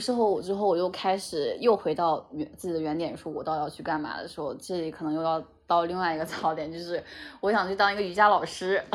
适合我之后，我又开始又回到原自己的原点，说我到底要去干嘛的时候，这里可能又要到另外一个槽点，就是我想去当一个瑜伽老师。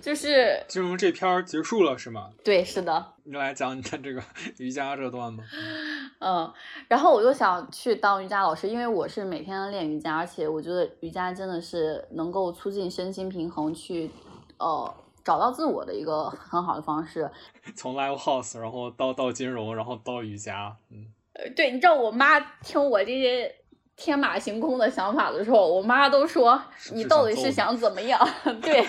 就是金融这篇儿结束了是吗？对，是的。你来讲你的这个 瑜伽这段吧。嗯，然后我就想去当瑜伽老师，因为我是每天练瑜伽，而且我觉得瑜伽真的是能够促进身心平衡，去呃找到自我的一个很好的方式。从 live house，然后到到金融，然后到瑜伽，嗯。呃，对，你知道我妈听我这些天马行空的想法的时候，我妈都说你到底是想怎么样？对。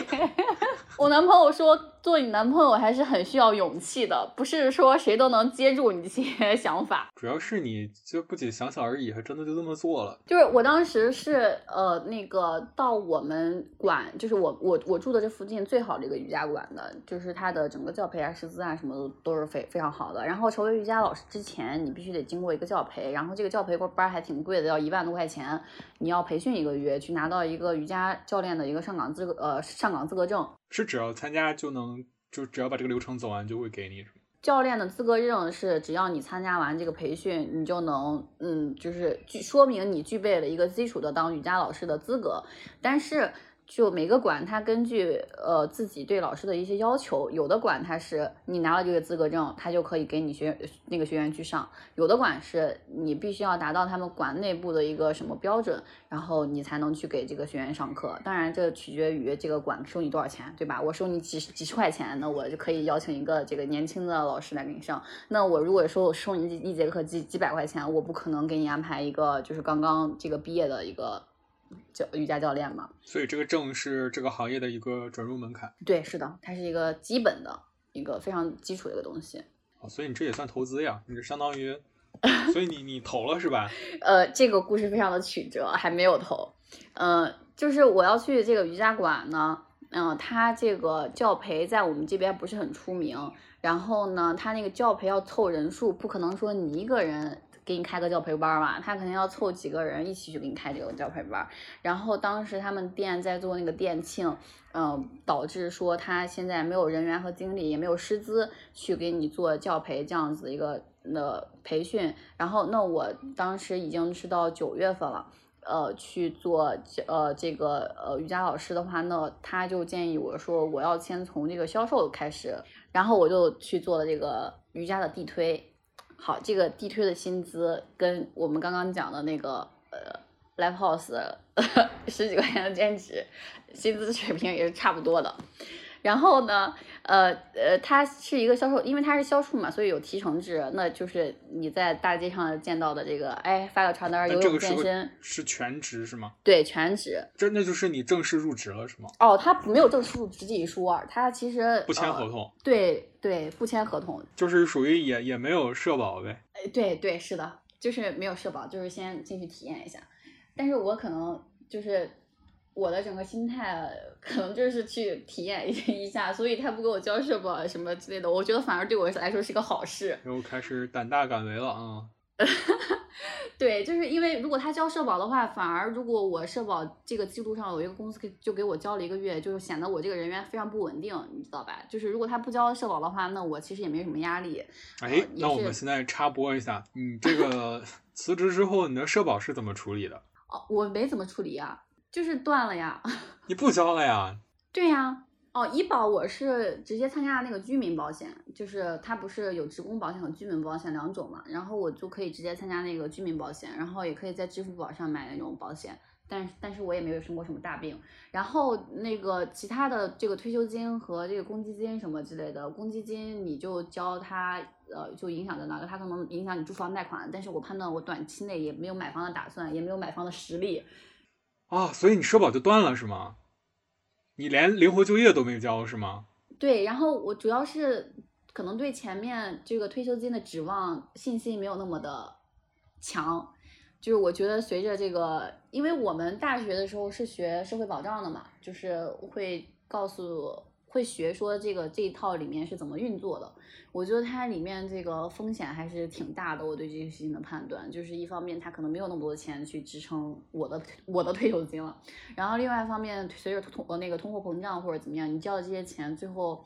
我男朋友说，做你男朋友还是很需要勇气的，不是说谁都能接住你这些 想法。主要是你就不仅想想而已，还真的就这么做了。就是我当时是呃那个到我们馆，就是我我我住的这附近最好的一个瑜伽馆的，就是它的整个教培啊、师资啊什么的都是非非常好的。然后成为瑜伽老师之前，你必须得经过一个教培，然后这个教培班还挺贵的，要一万多块钱。你要培训一个月，去拿到一个瑜伽教练的一个上岗资格呃上岗资格证。是只要参加就能，就只要把这个流程走完就会给你。教练的资格证是只要你参加完这个培训，你就能，嗯，就是具说明你具备了一个基础的当瑜伽老师的资格，但是。就每个馆，它根据呃自己对老师的一些要求，有的馆它是你拿了这个资格证，它就可以给你学那个学员去上；有的馆是你必须要达到他们馆内部的一个什么标准，然后你才能去给这个学员上课。当然，这取决于这个馆收你多少钱，对吧？我收你几十几十块钱，那我就可以邀请一个这个年轻的老师来给你上。那我如果说收你一节课几几百块钱，我不可能给你安排一个就是刚刚这个毕业的一个。教瑜伽教练嘛，所以这个证是这个行业的一个准入门槛。对，是的，它是一个基本的一个非常基础的一个东西。哦，所以你这也算投资呀？你这相当于，所以你你投了是吧？呃，这个故事非常的曲折，还没有投。嗯，就是我要去这个瑜伽馆呢，嗯，他这个教培在我们这边不是很出名，然后呢，他那个教培要凑人数，不可能说你一个人。给你开个教培班嘛，他肯定要凑几个人一起去给你开这个教培班。然后当时他们店在做那个店庆，嗯，导致说他现在没有人员和精力，也没有师资去给你做教培这样子一个的培训。然后那我当时已经是到九月份了，呃，去做呃这个呃瑜伽老师的话，那他就建议我说我要先从这个销售开始，然后我就去做了这个瑜伽的地推。好，这个地推的薪资跟我们刚刚讲的那个呃，live house 十几块钱的兼职薪资水平也是差不多的。然后呢，呃呃，它是一个销售，因为它是销售嘛，所以有提成制。那就是你在大街上见到的这个，哎，发个传单，游泳健身，是全职是吗？对，全职。这那就是你正式入职了是吗？哦，他没有正式入职这一说，他其实不签合同。对对，不签合同，就是属于也也没有社保呗。哎，对对，是的，就是没有社保，就是先进去体验一下。但是我可能就是。我的整个心态可能就是去体验一下，所以他不给我交社保什么之类的，我觉得反而对我来说是个好事。又开始胆大敢为了啊！对，就是因为如果他交社保的话，反而如果我社保这个记录上有一个公司给就给我交了一个月，就是显得我这个人员非常不稳定，你知道吧？就是如果他不交社保的话，那我其实也没什么压力。哎，那我们现在插播一下，你这个 辞职之后，你的社保是怎么处理的？哦，我没怎么处理啊。就是断了呀，你不交了呀？对呀，哦，医保我是直接参加那个居民保险，就是它不是有职工保险和居民保险两种嘛，然后我就可以直接参加那个居民保险，然后也可以在支付宝上买那种保险，但但是我也没有生过什么大病，然后那个其他的这个退休金和这个公积金什么之类的，公积金你就交它，呃，就影响在哪个？它可能影响你住房贷款，但是我判断我短期内也没有买房的打算，也没有买房的实力。啊，所以你社保就断了是吗？你连灵活就业都没交是吗？对，然后我主要是可能对前面这个退休金的指望信心没有那么的强，就是我觉得随着这个，因为我们大学的时候是学社会保障的嘛，就是会告诉。会学说这个这一套里面是怎么运作的，我觉得它里面这个风险还是挺大的。我对这个事情的判断，就是一方面它可能没有那么多钱去支撑我的我的退休金了，然后另外一方面随着通那个通货膨胀或者怎么样，你交的这些钱最后，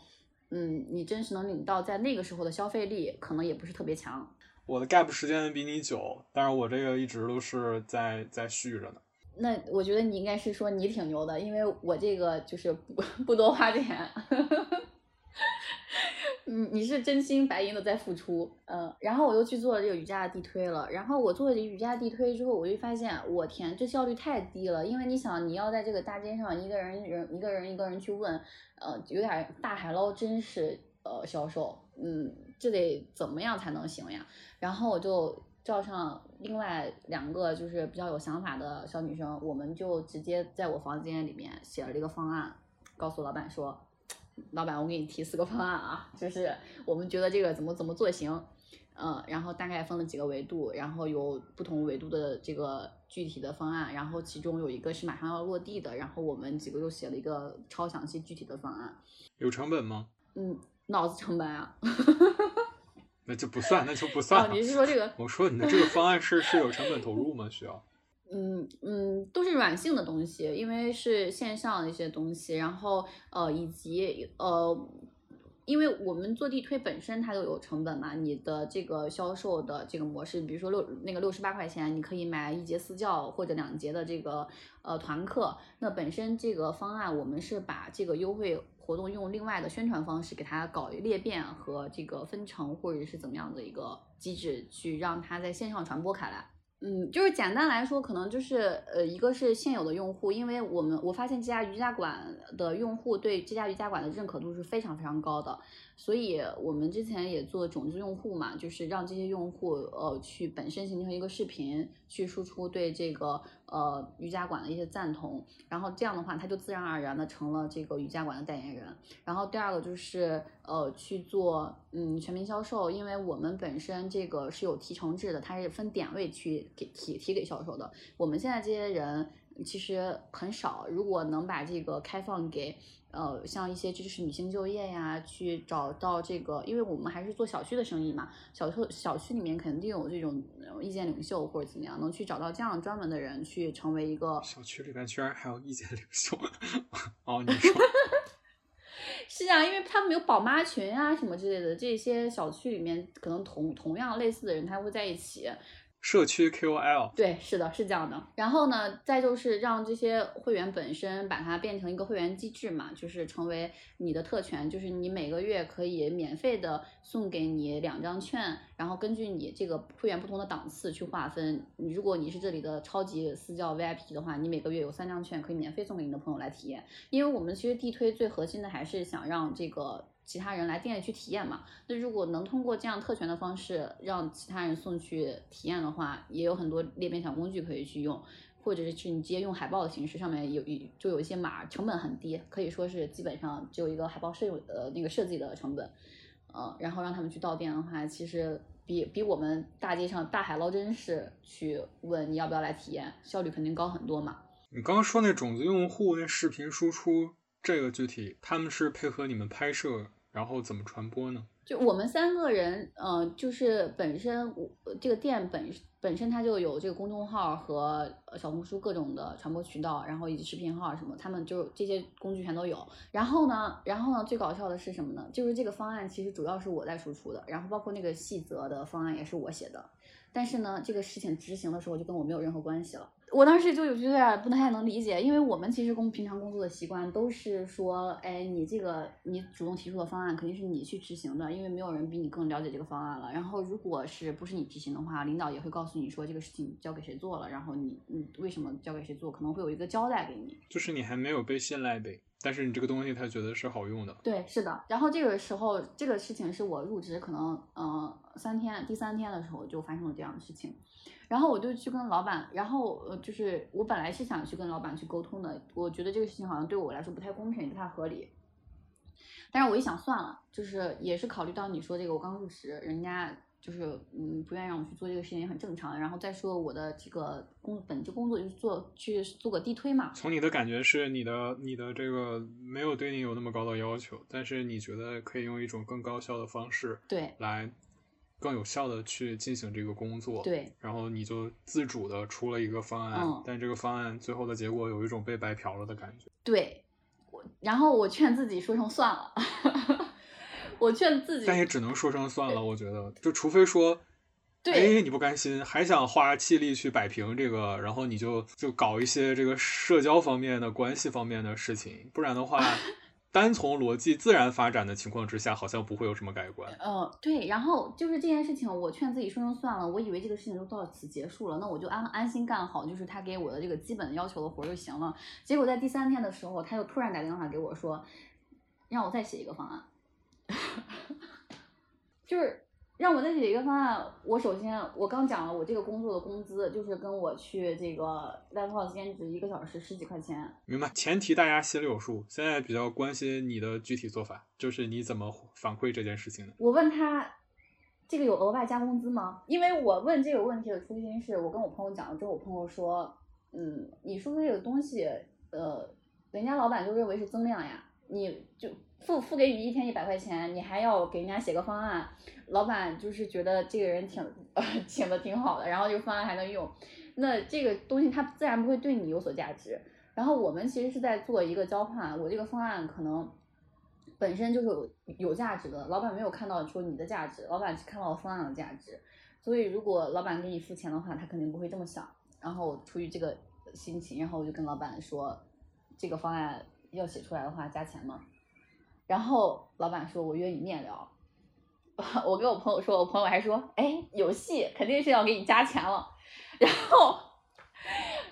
嗯，你真实能领到在那个时候的消费力可能也不是特别强。我的 gap 时间比你久，但是我这个一直都是在在续着呢。那我觉得你应该是说你挺牛的，因为我这个就是不不多花钱。嗯，你是真心白银的在付出，嗯，然后我又去做了这个瑜伽的地推了，然后我做了这瑜伽地推之后，我就发现，我天，这效率太低了，因为你想，你要在这个大街上一个人人一个人一个人去问，呃，有点大海捞针式呃销售，嗯，这得怎么样才能行呀？然后我就叫上另外两个就是比较有想法的小女生，我们就直接在我房间里面写了这个方案，告诉老板说。老板，我给你提四个方案啊，就是我们觉得这个怎么怎么做行，嗯，然后大概分了几个维度，然后有不同维度的这个具体的方案，然后其中有一个是马上要落地的，然后我们几个又写了一个超详细具体的方案。有成本吗？嗯，脑子成本啊。那就不算，那就不算。你是说这个？我说你的这个方案是是有成本投入吗？需要？嗯嗯，都是软性的东西，因为是线上的一些东西，然后呃，以及呃，因为我们做地推本身它就有成本嘛，你的这个销售的这个模式，比如说六那个六十八块钱，你可以买一节私教或者两节的这个呃团课，那本身这个方案我们是把这个优惠活动用另外的宣传方式给它搞裂变和这个分成或者是怎么样的一个机制，去让它在线上传播开来。嗯，就是简单来说，可能就是呃，一个是现有的用户，因为我们我发现这家瑜伽馆的用户对这家瑜伽馆的认可度是非常非常高的，所以我们之前也做种子用户嘛，就是让这些用户呃去本身形成一个视频，去输出对这个呃瑜伽馆的一些赞同，然后这样的话他就自然而然的成了这个瑜伽馆的代言人。然后第二个就是呃去做嗯全民销售，因为我们本身这个是有提成制的，它是分点位去。给提提给销售的，我们现在这些人其实很少。如果能把这个开放给呃，像一些支持女性就业呀，去找到这个，因为我们还是做小区的生意嘛，小区小区里面肯定有这种意见领袖或者怎么样，能去找到这样专门的人去成为一个小区里面居然还有意见领袖 哦，你说 是啊，因为他们有宝妈群啊什么之类的，这些小区里面可能同同样类似的人，他会在一起。社区 KOL 对，是的，是这样的。然后呢，再就是让这些会员本身把它变成一个会员机制嘛，就是成为你的特权，就是你每个月可以免费的送给你两张券，然后根据你这个会员不同的档次去划分。你如果你是这里的超级私教 VIP 的话，你每个月有三张券可以免费送给你的朋友来体验。因为我们其实地推最核心的还是想让这个。其他人来店里去体验嘛？那如果能通过这样特权的方式让其他人送去体验的话，也有很多裂变小工具可以去用，或者是去你直接用海报的形式，上面有一就有一些码，成本很低，可以说是基本上只有一个海报设呃那个设计的成本，呃，然后让他们去到店的话，其实比比我们大街上大海捞针式去问你要不要来体验，效率肯定高很多嘛。你刚刚说那种子用户那视频输出。这个具体他们是配合你们拍摄，然后怎么传播呢？就我们三个人，嗯，就是本身我这个店本本身它就有这个公众号和小红书各种的传播渠道，然后以及视频号什么，他们就这些工具全都有。然后呢，然后呢，最搞笑的是什么呢？就是这个方案其实主要是我在输出的，然后包括那个细则的方案也是我写的。但是呢，这个事情执行的时候就跟我没有任何关系了。我当时就有有点不太能理解，因为我们其实工平常工作的习惯都是说，哎，你这个你主动提出的方案肯定是你去执行的，因为没有人比你更了解这个方案了。然后如果是不是你执行的话，领导也会告诉你说这个事情交给谁做了，然后你你为什么交给谁做，可能会有一个交代给你。就是你还没有被信赖呗。但是你这个东西他觉得是好用的，对，是的。然后这个时候，这个事情是我入职可能，嗯，三天，第三天的时候就发生了这样的事情，然后我就去跟老板，然后呃，就是我本来是想去跟老板去沟通的，我觉得这个事情好像对我来说不太公平，不太合理。但是我一想算了，就是也是考虑到你说这个，我刚入职，人家。就是嗯，不愿意让我去做这个事情也很正常。然后再说我的这个工本职工作就是做去做个地推嘛。从你的感觉是你的你的这个没有对你有那么高的要求，但是你觉得可以用一种更高效的方式对来更有效的去进行这个工作对。然后你就自主的出了一个方案，但这个方案最后的结果有一种被白嫖了的感觉。对，我然后我劝自己说成算了。我劝自己，但也只能说声算了。我觉得，就除非说，对，哎，你不甘心，还想花气力去摆平这个，然后你就就搞一些这个社交方面的关系方面的事情，不然的话。单从逻辑自然发展的情况之下，好像不会有什么改观。嗯，对。然后就是这件事情，我劝自己说声算了。我以为这个事情就到此结束了，那我就安安心干好，就是他给我的这个基本要求的活就行了。结果在第三天的时候，他又突然打电话给我说，让我再写一个方案，就是。让我再写一个方案。我首先，我刚讲了，我这个工作的工资就是跟我去这个 live house 兼职一个小时十几块钱。明白，前提大家心里有数。现在比较关心你的具体做法，就是你怎么反馈这件事情的。我问他，这个有额外加工资吗？因为我问这个问题的初心是我跟我朋友讲了之后，我朋友说，嗯，你说的这个东西，呃，人家老板就认为是增量呀，你就。付付给你一天一百块钱，你还要给人家写个方案，老板就是觉得这个人挺呃请的挺好的，然后这个方案还能用，那这个东西它自然不会对你有所价值。然后我们其实是在做一个交换，我这个方案可能本身就是有有价值的，老板没有看到说你的价值，老板只看到了方案的价值。所以如果老板给你付钱的话，他肯定不会这么想。然后出于这个心情，然后我就跟老板说，这个方案要写出来的话加钱吗？然后老板说：“我约你面聊。”我跟我朋友说，我朋友还说：“哎，有戏，肯定是要给你加钱了。”然后，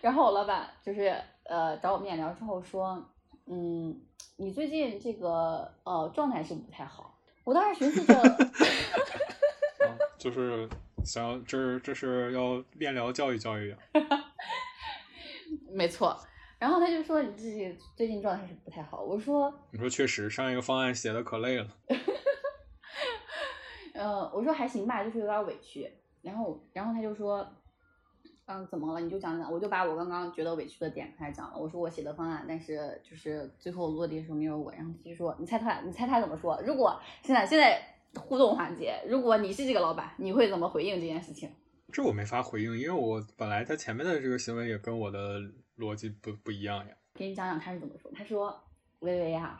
然后我老板就是呃找我面聊之后说：“嗯，你最近这个呃状态是不太好。”我当时寻思着，就是想要这这是要面聊教育教育呀。没错。然后他就说你自己最近状态是不太好。我说，你说确实上一个方案写的可累了。嗯，我说还行吧，就是有点委屈。然后，然后他就说，嗯，怎么了？你就讲讲。我就把我刚刚觉得委屈的点跟他讲了。我说我写的方案，但是就是最后落地的时候没有我。然后他就说，你猜他，你猜他怎么说？如果现在现在互动环节，如果你是这个老板，你会怎么回应这件事情？这我没法回应，因为我本来他前面的这个行为也跟我的。逻辑不不一样呀。给你讲讲他是怎么说。他说：“微微呀，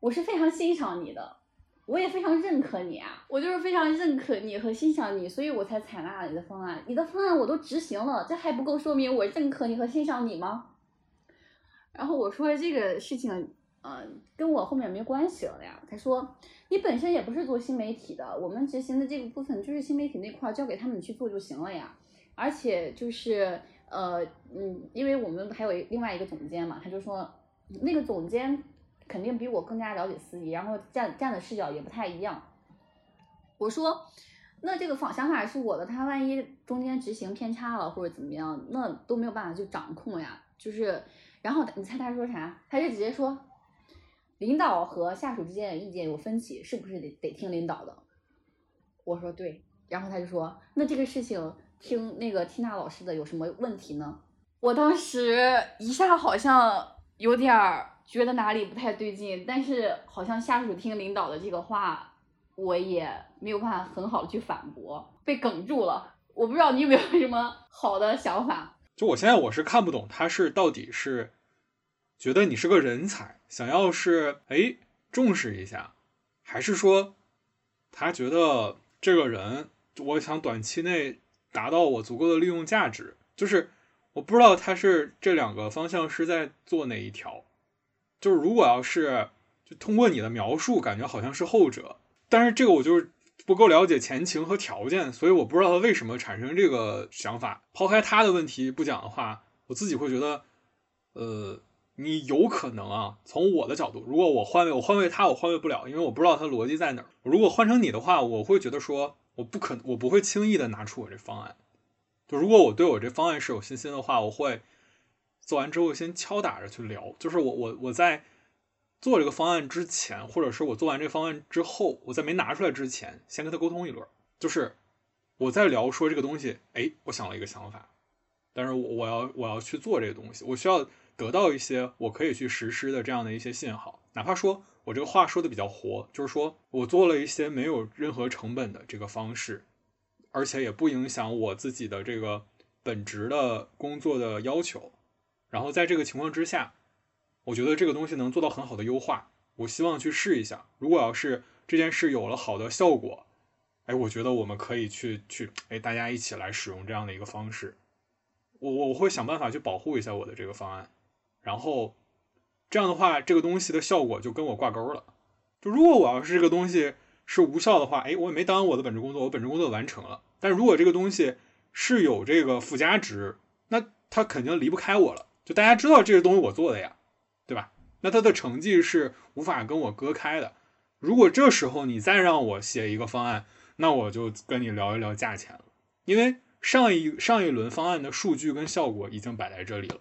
我是非常欣赏你的，我也非常认可你啊，我就是非常认可你和欣赏你，所以我才采纳了你的方案。你的方案我都执行了，这还不够说明我认可你和欣赏你吗？”然后我说：“这个事情，嗯，跟我后面没关系了呀。”他说：“你本身也不是做新媒体的，我们执行的这个部分就是新媒体那块，交给他们去做就行了呀。而且就是。”呃，嗯，因为我们还有另外一个总监嘛，他就说，那个总监肯定比我更加了解司仪，然后站站的视角也不太一样。我说，那这个方想法是我的，他万一中间执行偏差了或者怎么样，那都没有办法去掌控呀。就是，然后你猜他说啥？他就直接说，领导和下属之间的意见有分歧，是不是得得听领导的？我说对，然后他就说，那这个事情。听那个缇娜老师的有什么问题呢？我当时一下好像有点儿觉得哪里不太对劲，但是好像下属听领导的这个话，我也没有办法很好的去反驳，被哽住了。我不知道你有没有什么好的想法？就我现在我是看不懂他是到底是觉得你是个人才，想要是哎重视一下，还是说他觉得这个人我想短期内。达到我足够的利用价值，就是我不知道他是这两个方向是在做哪一条。就是如果要是就通过你的描述，感觉好像是后者，但是这个我就是不够了解前情和条件，所以我不知道他为什么产生这个想法。抛开他的问题不讲的话，我自己会觉得，呃，你有可能啊，从我的角度，如果我换位，我换位他，我换位不了，因为我不知道他逻辑在哪儿。如果换成你的话，我会觉得说。我不可，我不会轻易的拿出我这方案。就如果我对我这方案是有信心的话，我会做完之后先敲打着去聊。就是我我我在做这个方案之前，或者是我做完这方案之后，我在没拿出来之前，先跟他沟通一轮。就是我在聊说这个东西，哎，我想了一个想法，但是我我要我要去做这个东西，我需要得到一些我可以去实施的这样的一些信号，哪怕说。我这个话说的比较活，就是说我做了一些没有任何成本的这个方式，而且也不影响我自己的这个本职的工作的要求。然后在这个情况之下，我觉得这个东西能做到很好的优化。我希望去试一下。如果要是这件事有了好的效果，哎，我觉得我们可以去去，哎，大家一起来使用这样的一个方式。我我我会想办法去保护一下我的这个方案，然后这样的话，这个东西的效果就跟我挂钩了。就如果我要是这个东西是无效的话，哎，我也没耽误我的本职工作，我本职工作完成了。但如果这个东西是有这个附加值，那它肯定离不开我了。就大家知道这个东西我做的呀，对吧？那它的成绩是无法跟我割开的。如果这时候你再让我写一个方案，那我就跟你聊一聊价钱了，因为。上一上一轮方案的数据跟效果已经摆在这里了，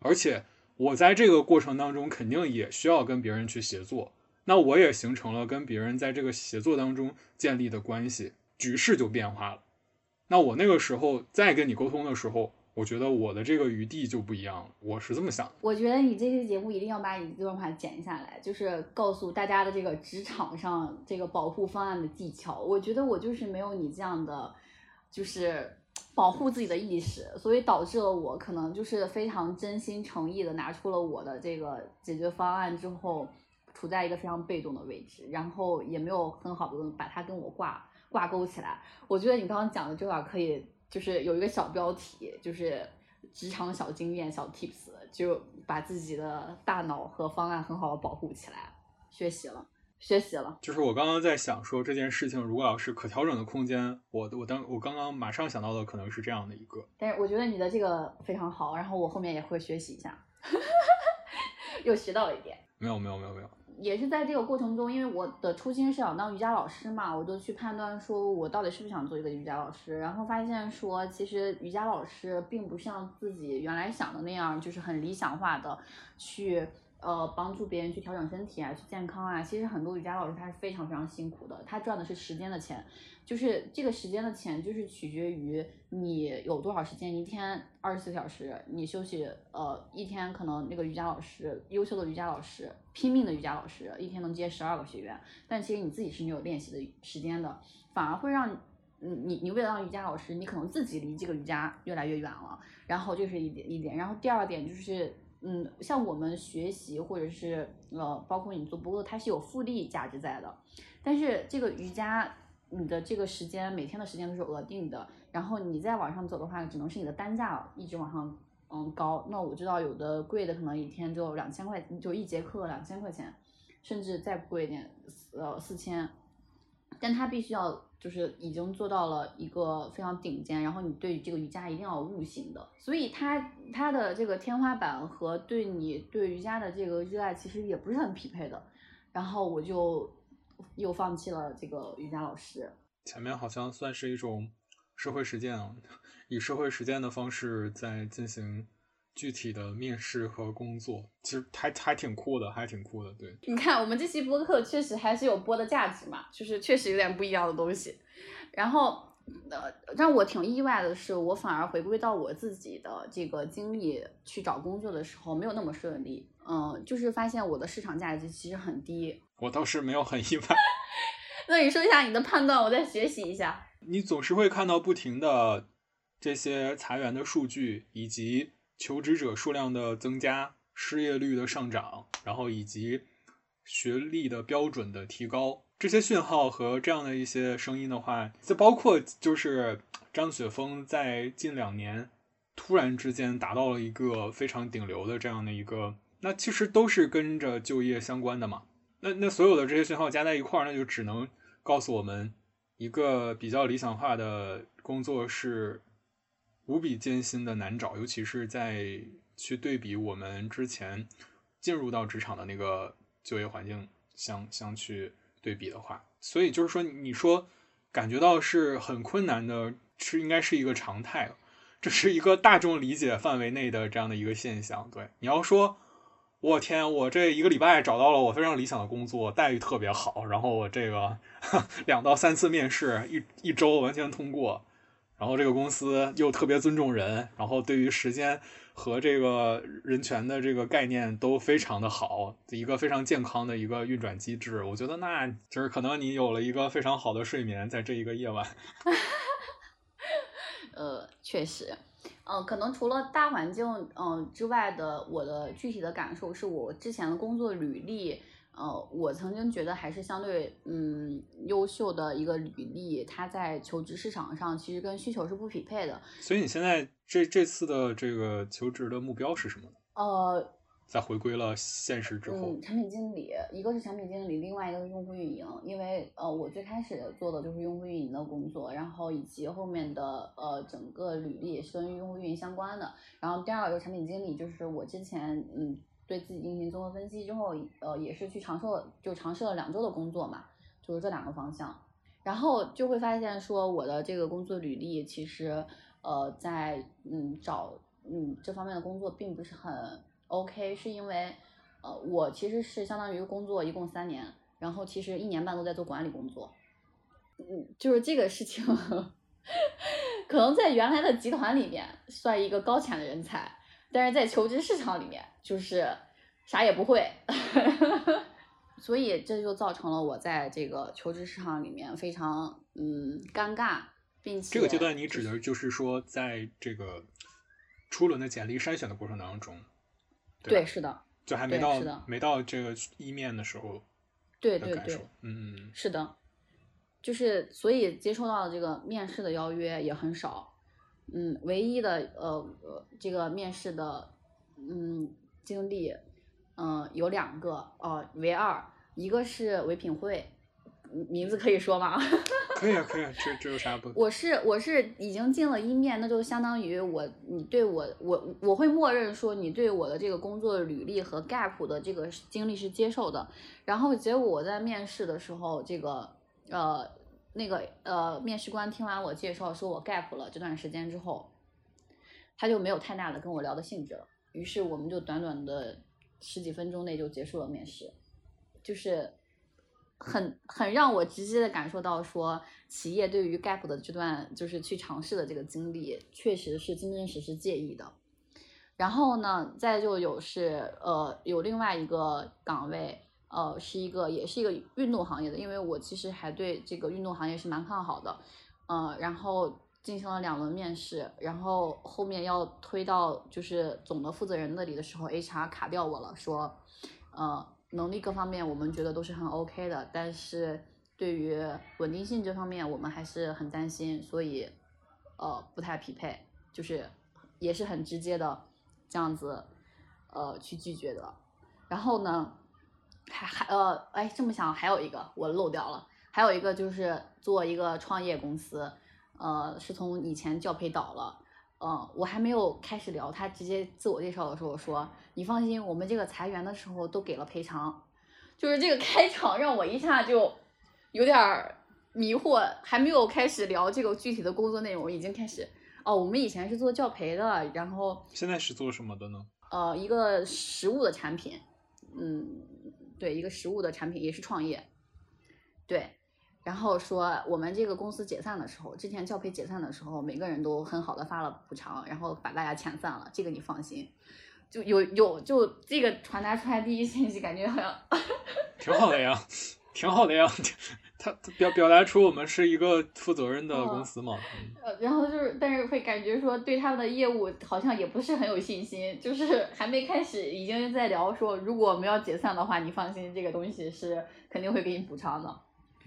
而且我在这个过程当中肯定也需要跟别人去协作，那我也形成了跟别人在这个协作当中建立的关系，局势就变化了。那我那个时候再跟你沟通的时候，我觉得我的这个余地就不一样了。我是这么想的。我觉得你这期节目一定要把你这段话剪下来，就是告诉大家的这个职场上这个保护方案的技巧。我觉得我就是没有你这样的，就是。保护自己的意识，所以导致了我可能就是非常真心诚意的拿出了我的这个解决方案之后，处在一个非常被动的位置，然后也没有很好的把它跟我挂挂钩起来。我觉得你刚刚讲的这段可以，就是有一个小标题，就是职场小经验、小 tips，就把自己的大脑和方案很好的保护起来。学习了。学习了，就是我刚刚在想说这件事情，如果要是可调整的空间，我我当我刚刚马上想到的可能是这样的一个。但是我觉得你的这个非常好，然后我后面也会学习一下，又学到了一点。没有没有没有没有，也是在这个过程中，因为我的初心是想当瑜伽老师嘛，我就去判断说我到底是不是想做一个瑜伽老师，然后发现说其实瑜伽老师并不像自己原来想的那样，就是很理想化的去。呃，帮助别人去调整身体啊，去健康啊，其实很多瑜伽老师他是非常非常辛苦的，他赚的是时间的钱，就是这个时间的钱就是取决于你有多少时间，一天二十四小时，你休息，呃，一天可能那个瑜伽老师，优秀的瑜伽老师，拼命的瑜伽老师，一天能接十二个学员，但其实你自己是没有练习的时间的，反而会让，你你你为了当瑜伽老师，你可能自己离这个瑜伽越来越远了，然后这是一点一点，然后第二点就是。嗯，像我们学习或者是呃，包括你做播客，它是有复利价值在的。但是这个瑜伽，你的这个时间每天的时间都是额定的，然后你再往上走的话，只能是你的单价一直往上嗯高。那我知道有的贵的可能一天就两千块，就一节课两千块钱，甚至再贵一点，呃四千。但他必须要。就是已经做到了一个非常顶尖，然后你对这个瑜伽一定要悟性的，所以他他的这个天花板和对你对瑜伽的这个热爱其实也不是很匹配的，然后我就又放弃了这个瑜伽老师。前面好像算是一种社会实践啊，以社会实践的方式在进行。具体的面试和工作，其实还还挺酷的，还挺酷的。对，你看我们这期播客确实还是有播的价值嘛，就是确实有点不一样的东西。然后，呃，让我挺意外的是，我反而回归到我自己的这个经历去找工作的时候，没有那么顺利。嗯，就是发现我的市场价值其实很低。我倒是没有很意外。那你说一下你的判断，我再学习一下。你总是会看到不停的这些裁员的数据，以及。求职者数量的增加，失业率的上涨，然后以及学历的标准的提高，这些讯号和这样的一些声音的话，就包括就是张雪峰在近两年突然之间达到了一个非常顶流的这样的一个，那其实都是跟着就业相关的嘛。那那所有的这些讯号加在一块儿，那就只能告诉我们一个比较理想化的工作是。无比艰辛的难找，尤其是在去对比我们之前进入到职场的那个就业环境相相去对比的话，所以就是说，你说感觉到是很困难的，是应该是一个常态，这是一个大众理解范围内的这样的一个现象。对，你要说，我天，我这一个礼拜找到了我非常理想的工作，待遇特别好，然后我这个 两到三次面试，一一周完全通过。然后这个公司又特别尊重人，然后对于时间和这个人权的这个概念都非常的好，一个非常健康的一个运转机制。我觉得那就是可能你有了一个非常好的睡眠，在这一个夜晚。呃，确实，嗯，可能除了大环境嗯之外的，我的具体的感受是我之前的工作履历，呃，我曾经觉得还是相对嗯优秀的一个履历，它在求职市场上其实跟需求是不匹配的。所以你现在这这次的这个求职的目标是什么呢？呃，在回归了现实之后，嗯，产品经理，一个是产品经理，另外一个是用户运营。因为呃，我最开始做的就是用户运营的工作，然后以及后面的呃整个履历也是跟用户运营相关的。然后第二个产品经理，就是我之前嗯对自己进行综合分析之后，呃也是去尝试了，就尝试了两周的工作嘛，就是这两个方向。然后就会发现说我的这个工作履历其实呃在嗯找嗯这方面的工作并不是很 OK，是因为呃我其实是相当于工作一共三年，然后其实一年半都在做管理工作，嗯，就是这个事情 可能在原来的集团里面算一个高潜的人才，但是在求职市场里面就是啥也不会。所以这就造成了我在这个求职市场里面非常嗯尴尬，并且这个阶段你指的就是说，在这个初轮的简历筛选的过程当中，对，吧是的，就还没到是的。没到这个一面的时候对对对嗯是的，就是所以接收到的这个面试的邀约也很少，嗯，唯一的呃呃这个面试的嗯经历，嗯、有两个哦、唯二，一个是唯品会，嗯名字可以说吗？可以啊可以啊，这这有啥不？我是我是已经进了一面，那就相当于我你对我我我会默认说你对我的这个工作履历和 gap 的这个经历是接受的，然后结果我在面试的时候，这个呃那个呃面试官听完我介绍说我 gap 了这段时间之后，他就没有太大的跟我聊的兴致了，于是我们就短短的十几分钟内就结束了面试，就是很很让我直接的感受到说，企业对于 gap 的这段就是去尝试的这个经历，确实是真真实实介意的。然后呢，再就有是呃有另外一个岗位，呃是一个也是一个运动行业的，因为我其实还对这个运动行业是蛮看好的，呃，然后进行了两轮面试，然后后面要推到就是总的负责人那里的时候，HR 卡掉我了，说，呃，能力各方面我们觉得都是很 OK 的，但是对于稳定性这方面我们还是很担心，所以呃不太匹配，就是也是很直接的这样子呃去拒绝的。然后呢，还还呃哎这么想还有一个我漏掉了，还有一个就是做一个创业公司，呃是从以前教培倒了。嗯，我还没有开始聊，他直接自我介绍的时候说：“你放心，我们这个裁员的时候都给了赔偿。”就是这个开场让我一下就有点儿迷惑，还没有开始聊这个具体的工作内容，已经开始哦，我们以前是做教培的，然后现在是做什么的呢？呃一个实物的产品，嗯，对，一个实物的产品也是创业，对。然后说我们这个公司解散的时候，之前教培解散的时候，每个人都很好的发了补偿，然后把大家遣散了，这个你放心。就有有就这个传达出来第一信息，感觉好像 挺好的呀，挺好的呀。他他表表达出我们是一个负责任的公司嘛。嗯呃，然后就是，但是会感觉说对他们的业务好像也不是很有信心，就是还没开始，已经在聊说，如果我们要解散的话，你放心，这个东西是肯定会给你补偿的。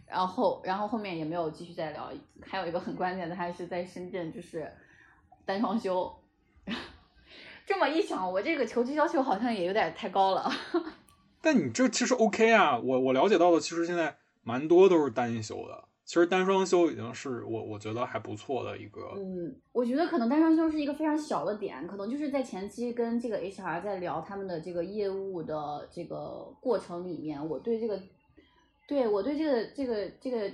然后，然后后面也没有继续再聊。还有一个很关键的，还是在深圳，就是单双休。这么一想，我这个求职要求好像也有点太高了。但你这其实 OK 啊，我我了解到的，其实现在蛮多都是单休的。其实单双休已经是我我觉得还不错的一个，嗯，我觉得可能单双休是一个非常小的点，可能就是在前期跟这个 HR 在聊他们的这个业务的这个过程里面，我对这个，对我对这个这个这个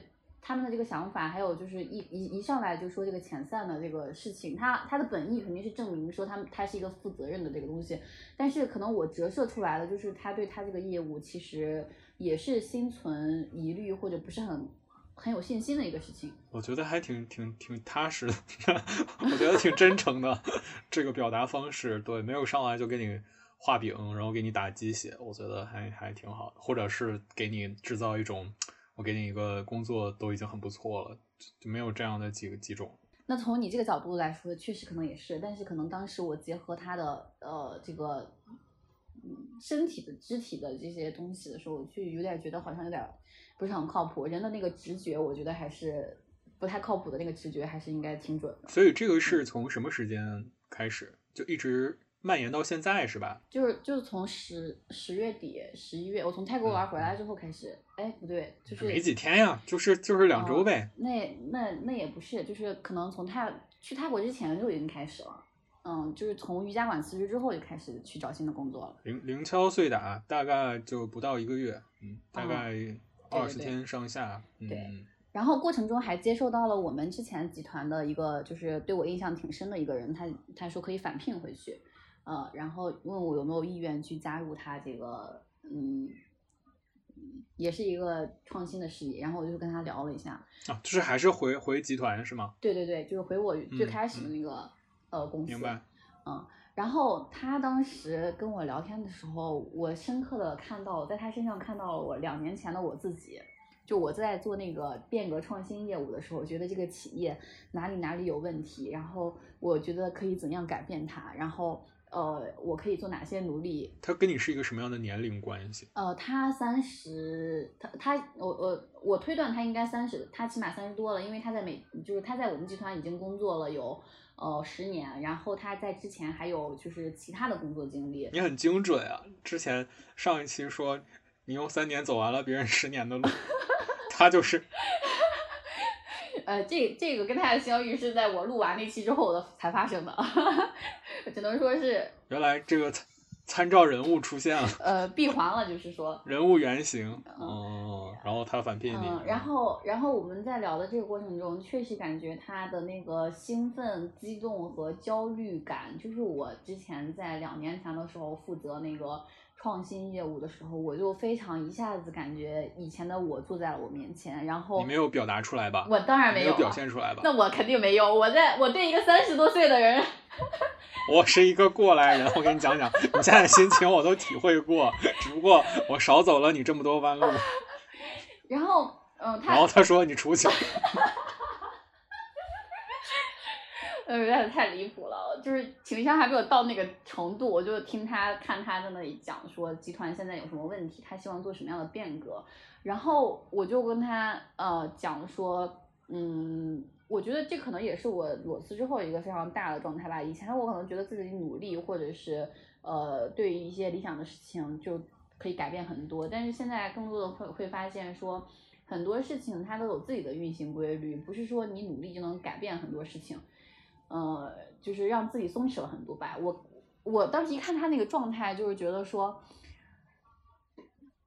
他们的这个想法，还有就是一一一上来就说这个遣散的这个事情，他他的本意肯定是证明说他们他是一个负责任的这个东西，但是可能我折射出来的就是他对他这个业务其实也是心存疑虑或者不是很很有信心的一个事情。我觉得还挺挺挺踏实的，我觉得挺真诚的 这个表达方式，对，没有上来就给你画饼，然后给你打鸡血，我觉得还还挺好，或者是给你制造一种，我给你一个工作都已经很不错了，就就没有这样的几个几种。那从你这个角度来说，确实可能也是，但是可能当时我结合他的呃这个嗯身体的肢体的这些东西的时候，我就有点觉得好像有点不是很靠谱。人的那个直觉，我觉得还是不太靠谱的那个直觉，还是应该挺准的。所以这个是从什么时间开始就一直蔓延到现在是吧？就是就是从十十月底十一月，我从泰国玩回来之后开始，哎不对，就是没几天呀，就是就是两周呗。那那那也不是，就是可能从泰去泰国之前就已经开始了。嗯，就是从瑜伽馆辞职之后就开始去找新的工作了。零零敲碎打，大概就不到一个月，嗯，大概二十天上下，对嗯，然后过程中还接受到了我们之前集团的一个，就是对我印象挺深的一个人，他他说可以返聘回去，呃，然后问我有没有意愿去加入他这个，嗯，嗯也是一个创新的事业，然后我就跟他聊了一下，啊，就是还是回回集团是吗？对对对，就是回我最嗯开始的那个、呃公司，明白。嗯，然后他当时跟我聊天的时候，我深刻的看到，在他身上看到了我两年前的我自己。就我在做那个变革创新业务的时候，我觉得这个企业哪里哪里有问题，然后我觉得可以怎样改变它，然后呃，我可以做哪些努力。他跟你是一个什么样的年龄关系？呃，他三十，他他我我我推断他应该三十，他起码三十多了，因为他在美，就是他在我们集团已经工作了有呃十年，然后他在之前还有就是其他的工作经历。你很精准啊！之前上一期说你用三年走完了别人十年的路，他就是呃，这这个跟他的相遇是在我录完那期之后的才发生的，只能说是原来这个参参照人物出现了，呃闭环了，就是说。人物原型，哦，然后他反聘你，嗯，然后，然后我们在聊的这个过程中，确实感觉他的那个兴奋、激动和焦虑感，就是我之前在两年前的时候负责那个创新业务的时候，我就非常一下子感觉以前的我坐在了我面前，然后你没有表达出来吧？我当然没有表现出来吧？那我肯定没有，我在我对一个三十多岁的人，我是一个过来人，我跟你讲讲，你现在的心情我都体会过，只不过我少走了你这么多弯路。然后，嗯，他然后他说你出去，呃，有点太离谱了，就是情商还没有到那个程度，我就听他看他在那里讲说集团现在有什么问题，他希望做什么样的变革，然后我就跟他呃讲说，嗯，我觉得这可能也是我裸辞之后一个非常大的状态吧。以前我可能觉得自己努力或者是呃对于一些理想的事情就可以改变很多，但是现在更多的会会发现说。很多事情它都有自己的运行规律，不是说你努力就能改变很多事情。呃，就是让自己松弛了很多吧。我我当时一看他那个状态，就是觉得说，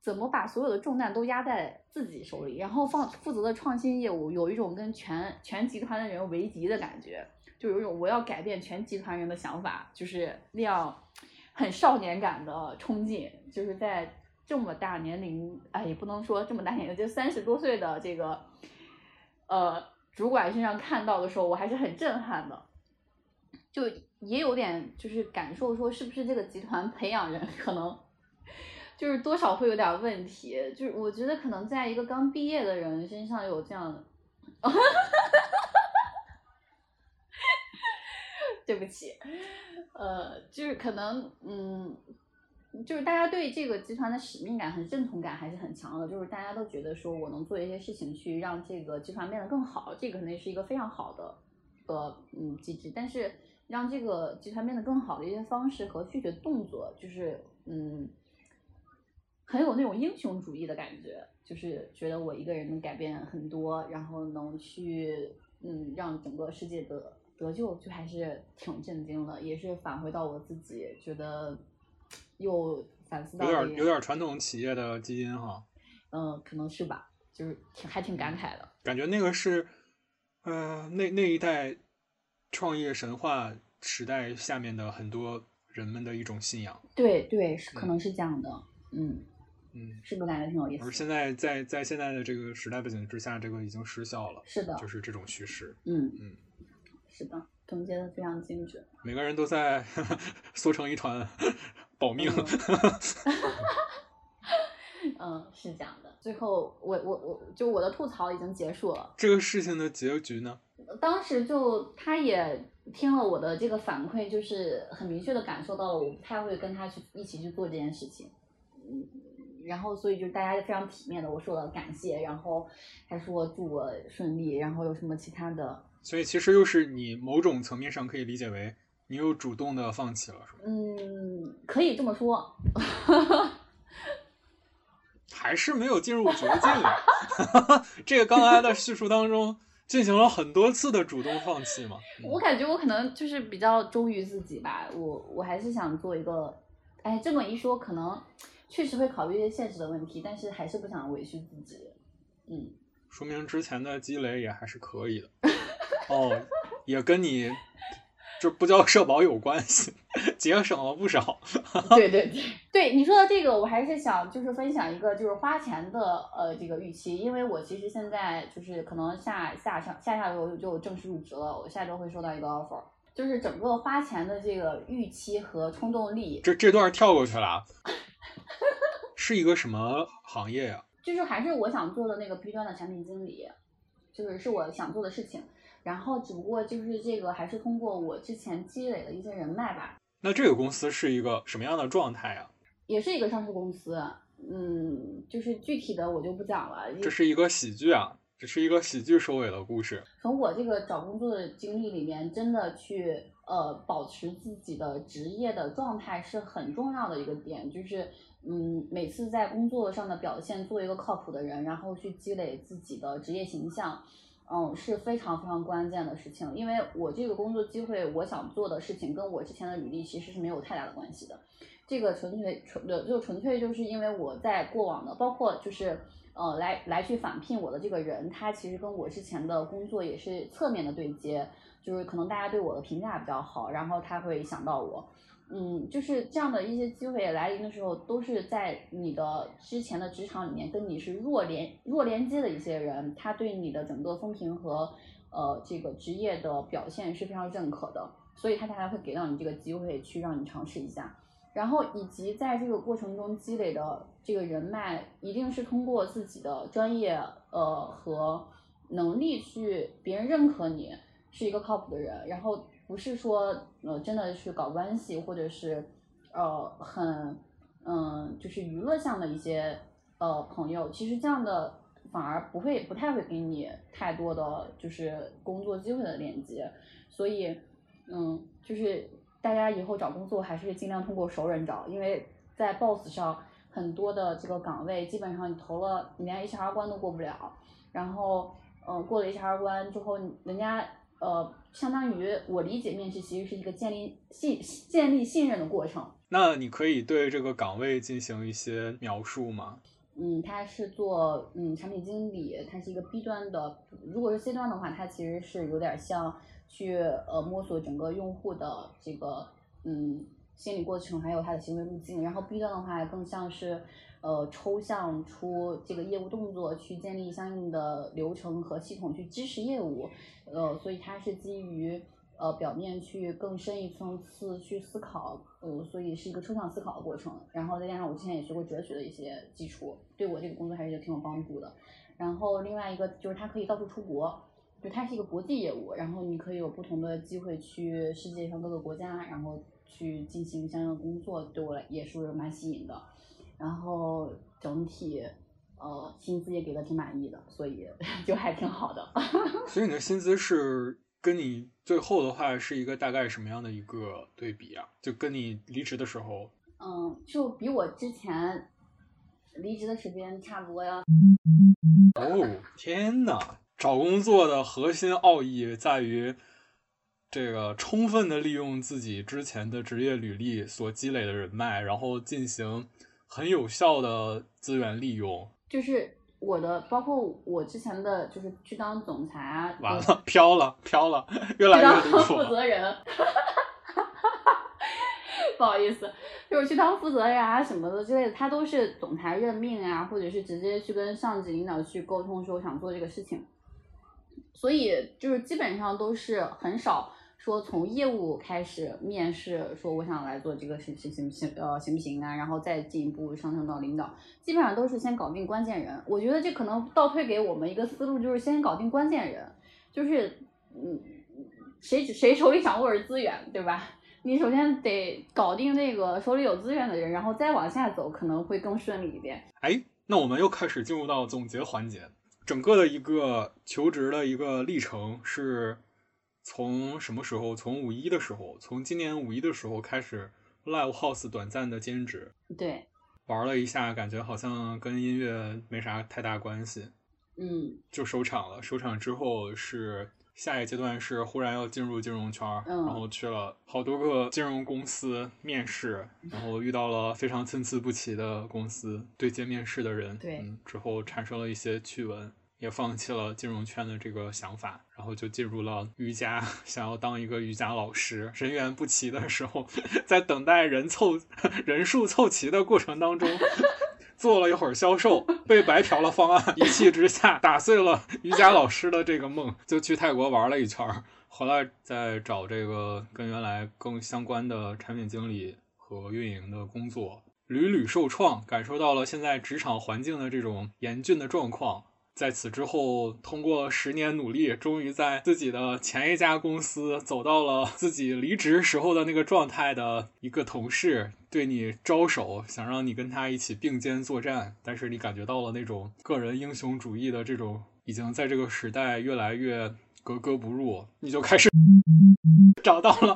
怎么把所有的重担都压在自己手里，然后放负责的创新业务，有一种跟全全集团的人为敌的感觉，就有一种我要改变全集团人的想法，就是那样很少年感的冲劲，就是在这么大年龄，哎，也不能说这么大年龄，就三十多岁的这个，呃。主管身上看到的时候，我还是很震撼的，就也有点就是感受说，是不是这个集团培养人可能就是多少会有点问题，就是我觉得可能在一个刚毕业的人身上有这样，对不起，呃，就是可能嗯。就是大家对这个集团的使命感和认同感还是很强的，就是大家都觉得说我能做一些事情去让这个集团变得更好，这个肯定是一个非常好的呃嗯机制。但是让这个集团变得更好的一些方式和具体的动作，就是嗯很有那种英雄主义的感觉，就是觉得我一个人能改变很多，然后能去嗯让整个世界得得救，就还是挺震惊的，也是返回到我自己觉得。又反思到有点有点传统企业的基因哈，嗯，可能是吧，就是挺还挺感慨的。感觉那个是，呃，那那一代创业神话时代下面的很多人们的一种信仰。对对，是可能是这样的，嗯嗯，是不是感觉挺有意思？而现在在在现在的这个时代背景之下，这个已经失效了。是的，就是这种叙事。嗯嗯，是的，总结的非常精准。每个人都在 缩成一团。保命。嗯，是这样的。最后，我我我就我的吐槽已经结束了。这个事情的结局呢？当时就他也听了我的这个反馈，就是很明确的感受到了我不太会跟他去一起去做这件事情，嗯，然后所以就大家非常体面的我说了感谢，然后还说祝我顺利，然后有什么其他的，所以其实又是你某种层面上可以理解为你又主动的放弃了，是吧？嗯，可以这么说，还是没有进入绝境呀。这个刚才的叙述当中进行了很多次的主动放弃嘛。嗯我感觉我可能就是比较忠于自己吧，我我还是想做一个，哎，这么一说，可能确实会考虑一些现实的问题，但是还是不想委屈自己。嗯，说明之前的积累也还是可以的。哦，也跟你这不交社保有关系，节省了不少。对对对对，你说的这个，我还是想就是分享一个就是花钱的呃这个预期，因为我其实现在就是可能下下上下下周就正式入职了，我下周会收到一个 offer，就是整个花钱的这个预期和冲动力，这这段跳过去了啊，是一个什么行业呀、就是还是我想做的那个 B 端的产品经理，就是是我想做的事情。然后只不过就是这个还是通过我之前积累的一些人脉吧，那这个公司是一个什么样的状态啊、也是一个上市公司。嗯，就是具体的我就不讲了。这是一个喜剧啊，这是一个喜剧收尾的故事。从我这个找工作的经历里面，真的去呃保持自己的职业的状态是很重要的一个点，就是嗯每次在工作上的表现，做一个靠谱的人，然后去积累自己的职业形象。嗯，是非常非常关键的事情，因为我这个工作机会，我想做的事情跟我之前的履历其实是没有太大的关系的。这个纯粹纯的就纯粹就是因为我在过往的，包括就是呃来来去返聘我的这个人，他其实跟我之前的工作也是侧面的对接，就是可能大家对我的评价比较好，然后他会想到我。嗯，就是这样的一些机会来临的时候，都是在你的之前的职场里面跟你是弱连弱连接的一些人，他对你的整个风评和呃这个职业的表现是非常认可的，所以他才会给到你这个机会去让你尝试一下。然后以及在这个过程中积累的这个人脉，一定是通过自己的专业呃和能力去别人认可你是一个靠谱的人，然后不是说呃真的去搞关系或者是呃很嗯就是娱乐向的一些呃朋友，其实这样的反而不会不太会给你太多的就是工作机会的链接，所以嗯就是大家以后找工作还是尽量通过熟人找，因为在 Boss 上很多的这个岗位基本上你投了，你连 HR 关都过不了，然后呃过了 HR 关之后，人家呃相当于我理解面试其实是一个建立信建立信任的过程。那你可以对这个岗位进行一些描述吗？嗯，他是做嗯产品经理，他是一个 B 端的。如果是 C 端的话，它其实是有点像去呃摸索整个用户的这个嗯心理过程，还有他的行为路径。然后 B 端的话，更像是呃抽象出这个业务动作，去建立相应的流程和系统去支持业务。呃，所以它是基于呃表面去更深一层次去思考，呃，所以是一个抽象思考的过程。然后再加上我之前也学过哲学的一些基础，对我这个工作还是挺有帮助的。然后另外一个就是它可以到处出国，就它是一个国际业务，然后你可以有不同的机会去世界上各个国家，然后去进行相应的工作，对我来也是蛮吸引的。然后整体呃薪资也给的挺满意的，所以就还挺好的。所以你的薪资是跟你最后的话是一个大概什么样的一个对比啊？就跟你离职的时候，嗯，就比我之前离职的时间差不多要哦，天呐！找工作的核心奥义在于这个充分的利用自己之前的职业履历所积累的人脉，然后进行很有效的资源利用。就是我的，包括我之前的就是去当总裁啊，完了，飘了，飘了，越去来当越离谱负了。责人。不好意思，就是去当负责人啊什么的之类的，他都是总裁任命啊，或者是直接去跟上级领导去沟通说我想做这个事情，所以就是基本上都是很少说从业务开始面试，说我想来做这个事情行不行呃行不行啊，然后再进一步上升到领导，基本上都是先搞定关键人。我觉得这可能倒推给我们一个思路，就是先搞定关键人，就是嗯，谁谁手里掌握着资源，对吧？你首先得搞定那个手里有资源的人，然后再往下走，可能会更顺利一点。哎，那我们又开始进入到总结环节。整个的一个求职的一个历程是从什么时候？从五一的时候，从今年五一的时候开始，Live House 短暂的兼职，对，玩了一下，感觉好像跟音乐没啥太大关系，嗯就收场了。收场之后是下一阶段是忽然要进入金融圈，嗯然后去了好多个金融公司面试，然后遇到了非常参差不齐的公司对接面试的人，对嗯，之后产生了一些趣闻。也放弃了金融圈的这个想法，然后就进入了瑜伽，想要当一个瑜伽老师。人员不齐的时候，在等待人凑 人数凑齐的过程当中，做了一会儿销售，被白嫖了方案，一气之下打碎了瑜伽老师的这个梦，就去泰国玩了一圈儿。回来再找这个跟原来更相关的产品经理和运营的工作，屡屡受创，感受到了现在职场环境的这种严峻的状况。在此之后，通过十年努力，终于在自己的前一家公司走到了自己离职时候的那个状态的一个同事对你招手，想让你跟他一起并肩作战，但是你感觉到了那种个人英雄主义的这种已经在这个时代越来越格格不入，你就开始 找到了。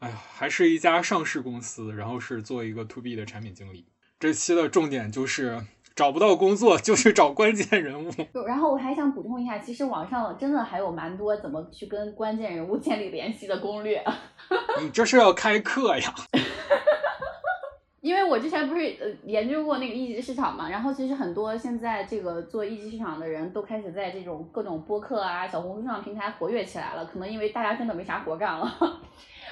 哎呀，还是一家上市公司，然后是做一个 to B 的产品经理。这期的重点就是找不到工作 就去找关键人物。然后我还想补充一下，其实网上真的还有蛮多怎么去跟关键人物建立联系的攻略。你这是要开课呀？因为我之前不是呃研究过那个一级市场嘛，然后其实很多现在这个做一级市场的人都开始在这种各种播客啊、小红书上平台活跃起来了，可能因为大家真的没啥活干了。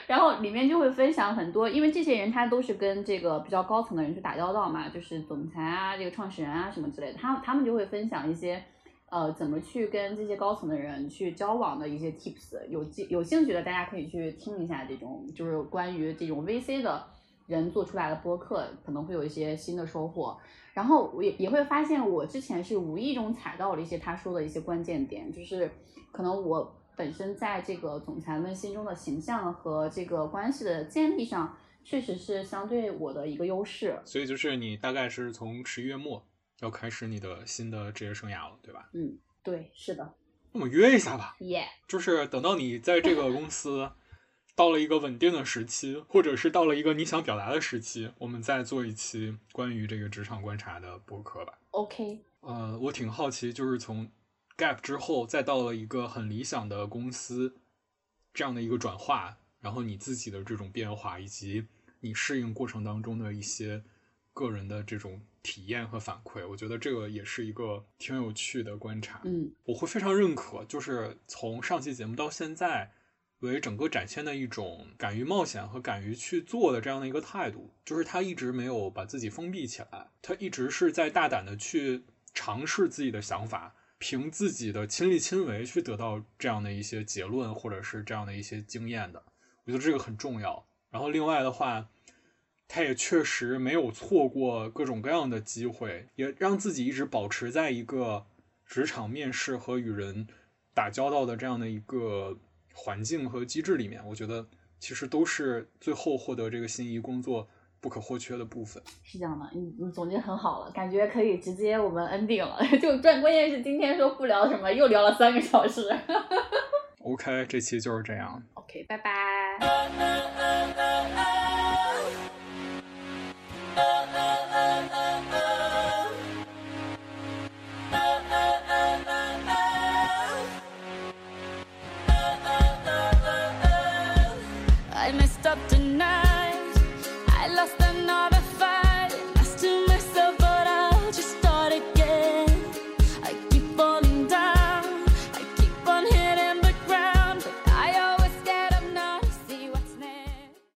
然后里面就会分享很多，因为这些人他都是跟这个比较高层的人去打交道嘛，就是总裁啊、这个创始人啊什么之类的，他他们就会分享一些呃怎么去跟这些高层的人去交往的一些 tips。有记有兴趣的大家可以去听一下这种就是关于这种 VC 的人做出来的播客，可能会有一些新的收获。然后我也也会发现，我之前是无意中踩到了一些他说的一些关键点，就是可能我。本身在这个总裁们心中的形象和这个关系的建立上，确实是相对我的一个优势。所以就是你大概是从十一月末要开始你的新的职业生涯了，对吧？嗯，对，是的。那我们约一下吧，耶、就是等到你在这个公司到了一个稳定的时期，或者是到了一个你想表达的时期，我们再做一期关于这个职场观察的播客吧。OK，呃，我挺好奇，就是从 Gap 之后，再到了一个很理想的公司这样的一个转化，然后你自己的这种变化，以及你适应过程当中的一些个人的这种体验和反馈，我觉得这个也是一个挺有趣的观察。嗯我会非常认可，就是从上期节目到现在，为整个展现的一种敢于冒险和敢于去做的这样的一个态度，就是他一直没有把自己封闭起来，他一直是在大胆的去尝试自己的想法，凭自己的亲力亲为去得到这样的一些结论或者是这样的一些经验的，我觉得这个很重要。然后另外的话，他也确实没有错过各种各样的机会，也让自己一直保持在一个职场面试和与人打交道的这样的一个环境和机制里面。我觉得其实都是最后获得这个心仪工作不可或缺的部分。是这样的，你你总结很好了，感觉可以直接我们 ending 了。就关关键是今天说不聊什么，又聊了三个小时。OK，这期就是这样。OK，拜拜。